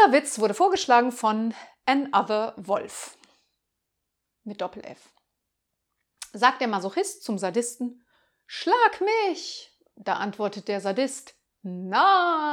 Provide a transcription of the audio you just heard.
Dieser Witz wurde vorgeschlagen von Another Wolf mit Doppel-F. Sagt der Masochist zum Sadisten, Schlag mich! Da antwortet der Sadist, Nein!